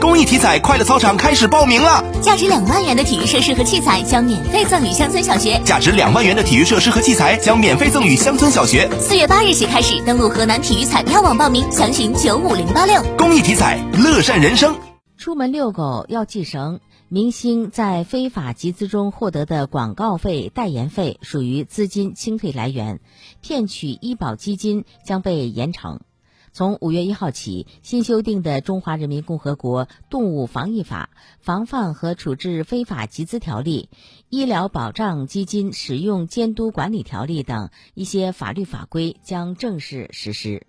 公益体彩快乐操场开始报名了，价值两万元的体育设施和器材将免费赠与乡村小学，价值两万元的体育设施和器材将免费赠与乡村小学。四月八日起开始，登录河南体育彩票网报名，详询九五零八六。公益体彩，乐善人生。出门遛狗要系绳。明星在非法集资中获得的广告费、代言费属于资金清退来源，骗取医保基金将被严惩。从五月一号起，新修订的《中华人民共和国动物防疫法》《防范和处置非法集资条例》《医疗保障基金使用监督管理条例》等一些法律法规将正式实施。